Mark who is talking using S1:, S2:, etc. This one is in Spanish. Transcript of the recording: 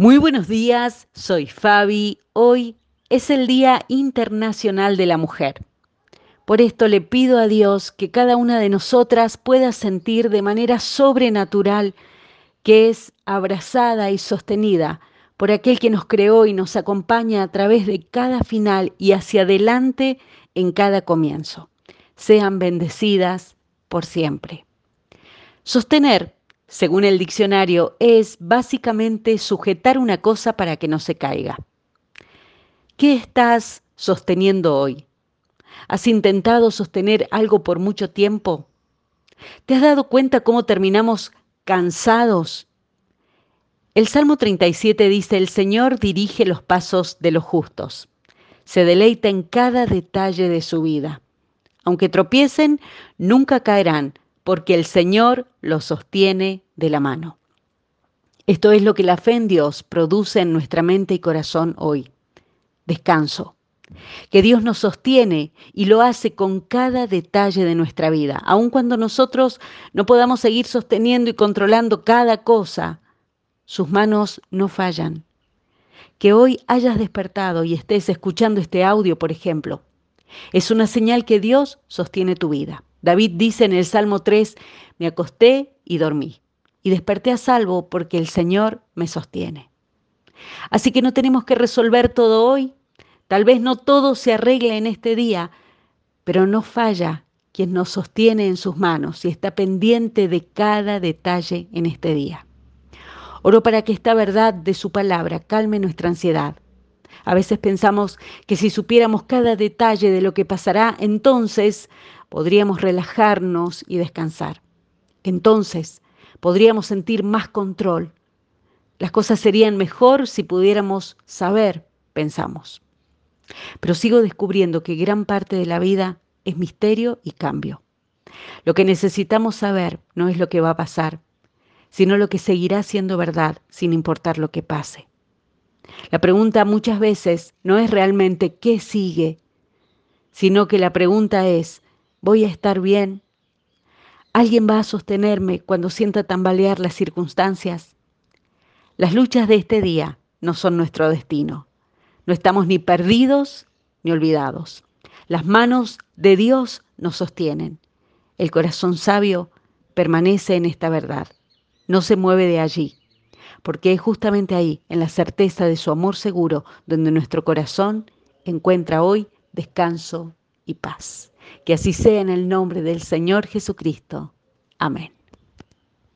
S1: Muy buenos días, soy Fabi. Hoy es el Día Internacional de la Mujer. Por esto le pido a Dios que cada una de nosotras pueda sentir de manera sobrenatural que es abrazada y sostenida por aquel que nos creó y nos acompaña a través de cada final y hacia adelante en cada comienzo. Sean bendecidas por siempre. Sostener según el diccionario, es básicamente sujetar una cosa para que no se caiga. ¿Qué estás sosteniendo hoy? ¿Has intentado sostener algo por mucho tiempo? ¿Te has dado cuenta cómo terminamos cansados? El Salmo 37 dice, el Señor dirige los pasos de los justos. Se deleita en cada detalle de su vida. Aunque tropiecen, nunca caerán, porque el Señor los sostiene de la mano. Esto es lo que la fe en Dios produce en nuestra mente y corazón hoy. Descanso. Que Dios nos sostiene y lo hace con cada detalle de nuestra vida, aun cuando nosotros no podamos seguir sosteniendo y controlando cada cosa, sus manos no fallan. Que hoy hayas despertado y estés escuchando este audio, por ejemplo, es una señal que Dios sostiene tu vida. David dice en el Salmo 3, me acosté y dormí, y desperté a salvo porque el Señor me sostiene. Así que no tenemos que resolver todo hoy, tal vez no todo se arregle en este día, pero no falla quien nos sostiene en sus manos y está pendiente de cada detalle en este día. Oro para que esta verdad de su palabra calme nuestra ansiedad. A veces pensamos que si supiéramos cada detalle de lo que pasará, entonces podríamos relajarnos y descansar. Entonces podríamos sentir más control. Las cosas serían mejor si pudiéramos saber, pensamos. Pero sigo descubriendo que gran parte de la vida es misterio y cambio. Lo que necesitamos saber no es lo que va a pasar, sino lo que seguirá siendo verdad sin importar lo que pase. La pregunta muchas veces no es realmente qué sigue, sino que la pregunta es, voy a estar bien. Alguien va a sostenerme cuando sienta tambalear las circunstancias. Las luchas de este día no son nuestro destino. No estamos ni perdidos ni olvidados. Las manos de Dios nos sostienen. El corazón sabio permanece en esta verdad. No se mueve de allí, porque es justamente ahí, en la certeza de su amor seguro, donde nuestro corazón encuentra hoy descanso y paz. Que así sea en el nombre del Señor Jesucristo. Amén.